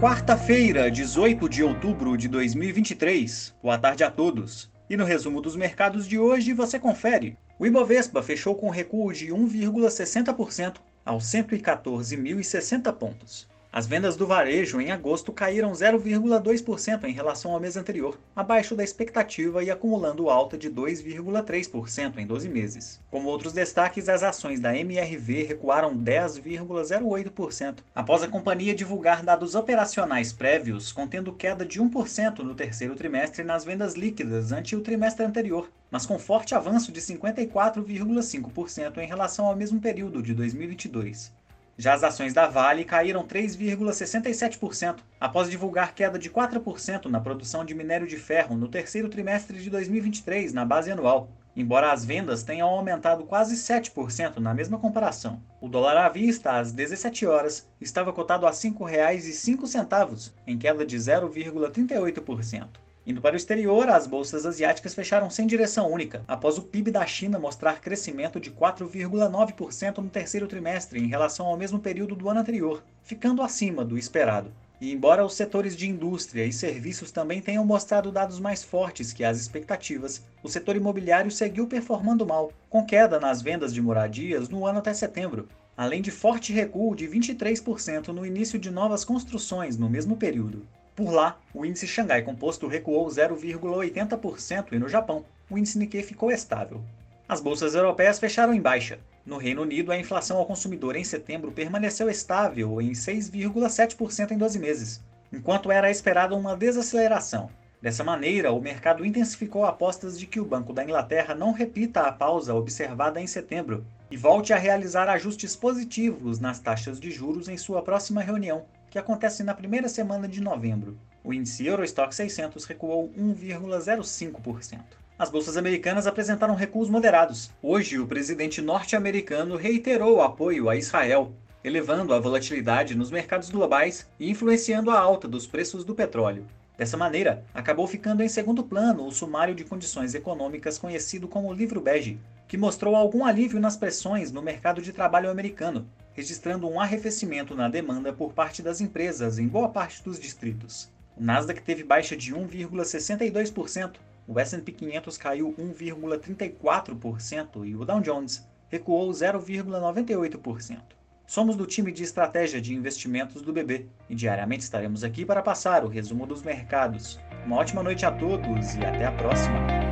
quarta-feira, 18 de outubro de 2023. Boa tarde a todos. E no resumo dos mercados de hoje você confere. O Ibovespa fechou com recuo de 1,60% aos 114.060 pontos. As vendas do varejo em agosto caíram 0,2% em relação ao mês anterior, abaixo da expectativa e acumulando alta de 2,3% em 12 meses. Como outros destaques, as ações da MRV recuaram 10,08% após a companhia divulgar dados operacionais prévios contendo queda de 1% no terceiro trimestre nas vendas líquidas ante o trimestre anterior, mas com forte avanço de 54,5% em relação ao mesmo período de 2022. Já as ações da Vale caíram 3,67% após divulgar queda de 4% na produção de minério de ferro no terceiro trimestre de 2023 na base anual, embora as vendas tenham aumentado quase 7% na mesma comparação. O dólar à vista, às 17 horas, estava cotado a R$ 5,05, em queda de 0,38%. Indo para o exterior, as bolsas asiáticas fecharam sem direção única, após o PIB da China mostrar crescimento de 4,9% no terceiro trimestre em relação ao mesmo período do ano anterior, ficando acima do esperado. E embora os setores de indústria e serviços também tenham mostrado dados mais fortes que as expectativas, o setor imobiliário seguiu performando mal, com queda nas vendas de moradias no ano até setembro, além de forte recuo de 23% no início de novas construções no mesmo período. Por lá, o índice Xangai Composto recuou 0,80% e no Japão, o índice Nikkei ficou estável. As bolsas europeias fecharam em baixa. No Reino Unido, a inflação ao consumidor em setembro permaneceu estável em 6,7% em 12 meses, enquanto era esperada uma desaceleração. Dessa maneira, o mercado intensificou apostas de que o Banco da Inglaterra não repita a pausa observada em setembro e volte a realizar ajustes positivos nas taxas de juros em sua próxima reunião, que acontece na primeira semana de novembro. O índice Eurostock 600 recuou 1,05%. As bolsas americanas apresentaram recuos moderados. Hoje, o presidente norte-americano reiterou o apoio a Israel, elevando a volatilidade nos mercados globais e influenciando a alta dos preços do petróleo. Dessa maneira, acabou ficando em segundo plano o sumário de condições econômicas conhecido como Livro Bege, que mostrou algum alívio nas pressões no mercado de trabalho americano, registrando um arrefecimento na demanda por parte das empresas em boa parte dos distritos. O Nasdaq teve baixa de 1,62%, o S&P 500 caiu 1,34% e o Dow Jones recuou 0,98%. Somos do time de estratégia de investimentos do BB e diariamente estaremos aqui para passar o resumo dos mercados. Uma ótima noite a todos e até a próxima!